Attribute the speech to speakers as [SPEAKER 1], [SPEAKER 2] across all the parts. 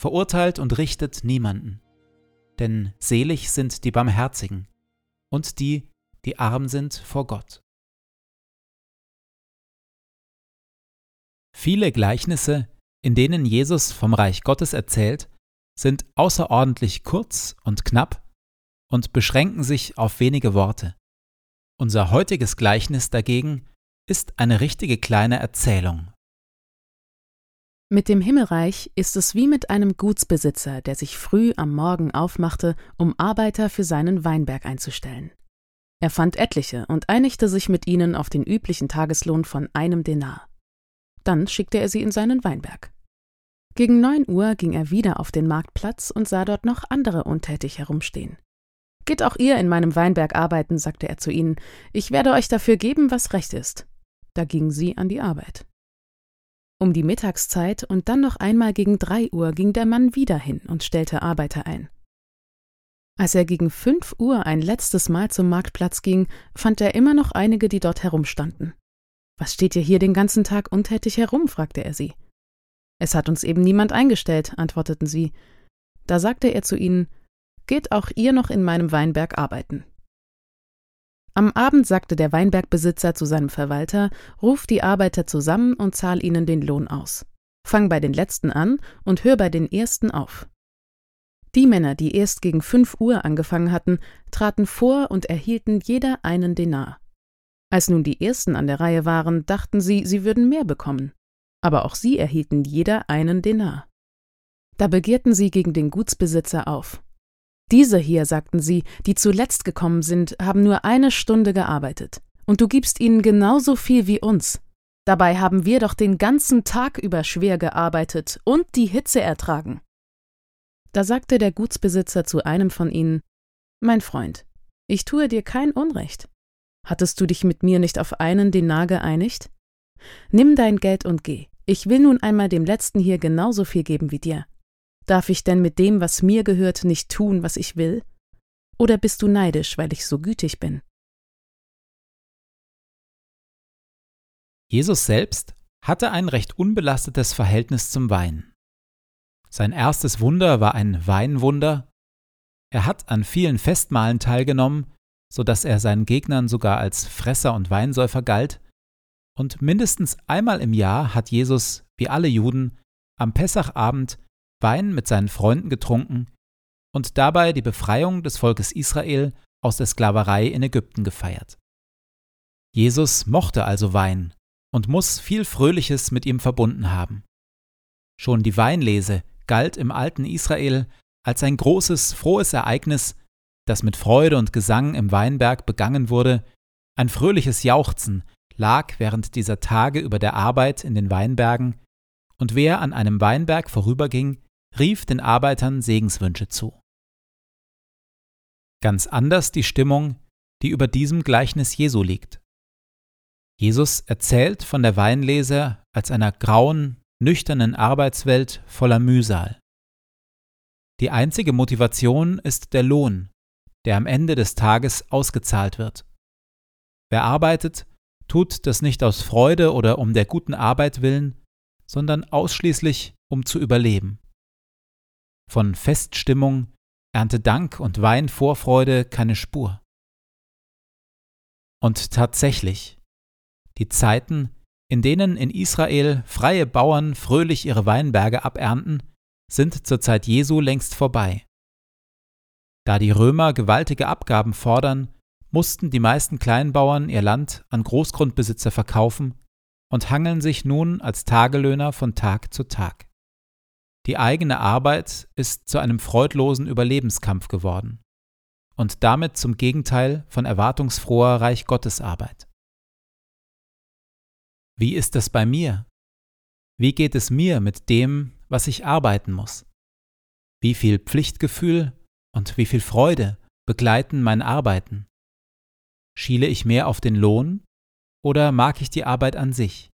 [SPEAKER 1] verurteilt und richtet niemanden. Denn selig sind die Barmherzigen und die, die arm sind vor Gott. Viele Gleichnisse, in denen Jesus vom Reich Gottes erzählt, sind außerordentlich kurz und knapp und beschränken sich auf wenige Worte. Unser heutiges Gleichnis dagegen ist eine richtige kleine Erzählung
[SPEAKER 2] mit dem Himmelreich ist es wie mit einem Gutsbesitzer, der sich früh am Morgen aufmachte, um Arbeiter für seinen Weinberg einzustellen. Er fand etliche und einigte sich mit ihnen auf den üblichen Tageslohn von einem Denar. Dann schickte er sie in seinen Weinberg. Gegen neun Uhr ging er wieder auf den Marktplatz und sah dort noch andere untätig herumstehen. Geht auch ihr in meinem Weinberg arbeiten, sagte er zu ihnen, ich werde euch dafür geben, was recht ist. Da gingen sie an die Arbeit. Um die Mittagszeit und dann noch einmal gegen drei Uhr ging der Mann wieder hin und stellte Arbeiter ein. Als er gegen fünf Uhr ein letztes Mal zum Marktplatz ging, fand er immer noch einige, die dort herumstanden. Was steht ihr hier den ganzen Tag untätig herum? fragte er sie. Es hat uns eben niemand eingestellt, antworteten sie. Da sagte er zu ihnen, Geht auch ihr noch in meinem Weinberg arbeiten. Am Abend sagte der Weinbergbesitzer zu seinem Verwalter, ruf die Arbeiter zusammen und zahl ihnen den Lohn aus. Fang bei den letzten an und hör bei den ersten auf. Die Männer, die erst gegen fünf Uhr angefangen hatten, traten vor und erhielten jeder einen Denar. Als nun die ersten an der Reihe waren, dachten sie, sie würden mehr bekommen. Aber auch sie erhielten jeder einen Denar. Da begehrten sie gegen den Gutsbesitzer auf. Diese hier, sagten sie, die zuletzt gekommen sind, haben nur eine Stunde gearbeitet, und du gibst ihnen genauso viel wie uns. Dabei haben wir doch den ganzen Tag über schwer gearbeitet und die Hitze ertragen. Da sagte der Gutsbesitzer zu einem von ihnen Mein Freund, ich tue dir kein Unrecht. Hattest du dich mit mir nicht auf einen Denar geeinigt? Nimm dein Geld und geh. Ich will nun einmal dem Letzten hier genauso viel geben wie dir. Darf ich denn mit dem, was mir gehört, nicht tun, was ich will? Oder bist du neidisch, weil ich so gütig bin?
[SPEAKER 1] Jesus selbst hatte ein recht unbelastetes Verhältnis zum Wein. Sein erstes Wunder war ein Weinwunder. Er hat an vielen Festmahlen teilgenommen, so dass er seinen Gegnern sogar als Fresser und Weinsäufer galt, und mindestens einmal im Jahr hat Jesus, wie alle Juden, am Pessachabend Wein mit seinen Freunden getrunken und dabei die Befreiung des Volkes Israel aus der Sklaverei in Ägypten gefeiert. Jesus mochte also Wein und muss viel Fröhliches mit ihm verbunden haben. Schon die Weinlese galt im alten Israel als ein großes, frohes Ereignis, das mit Freude und Gesang im Weinberg begangen wurde, ein fröhliches Jauchzen lag während dieser Tage über der Arbeit in den Weinbergen, und wer an einem Weinberg vorüberging, rief den Arbeitern Segenswünsche zu. Ganz anders die Stimmung, die über diesem Gleichnis Jesu liegt. Jesus erzählt von der Weinlese als einer grauen, nüchternen Arbeitswelt voller Mühsal. Die einzige Motivation ist der Lohn, der am Ende des Tages ausgezahlt wird. Wer arbeitet, tut das nicht aus Freude oder um der guten Arbeit willen, sondern ausschließlich um zu überleben. Von Feststimmung, Erntedank und Weinvorfreude keine Spur. Und tatsächlich, die Zeiten, in denen in Israel freie Bauern fröhlich ihre Weinberge abernten, sind zur Zeit Jesu längst vorbei. Da die Römer gewaltige Abgaben fordern, mussten die meisten Kleinbauern ihr Land an Großgrundbesitzer verkaufen und hangeln sich nun als Tagelöhner von Tag zu Tag. Die eigene Arbeit ist zu einem freudlosen Überlebenskampf geworden und damit zum Gegenteil von erwartungsfroher Reich Gottes Arbeit. Wie ist es bei mir? Wie geht es mir mit dem, was ich arbeiten muss? Wie viel Pflichtgefühl und wie viel Freude begleiten mein Arbeiten? Schiele ich mehr auf den Lohn oder mag ich die Arbeit an sich?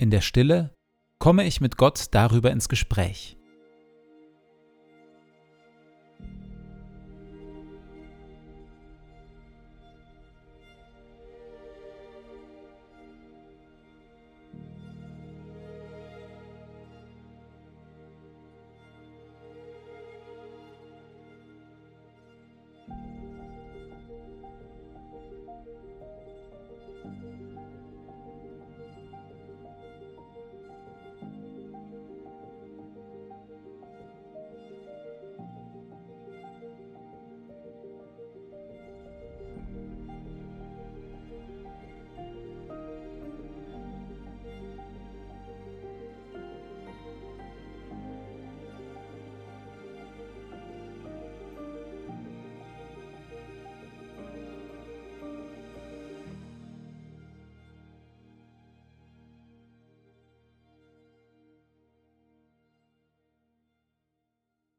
[SPEAKER 1] In der Stille komme ich mit Gott darüber ins Gespräch.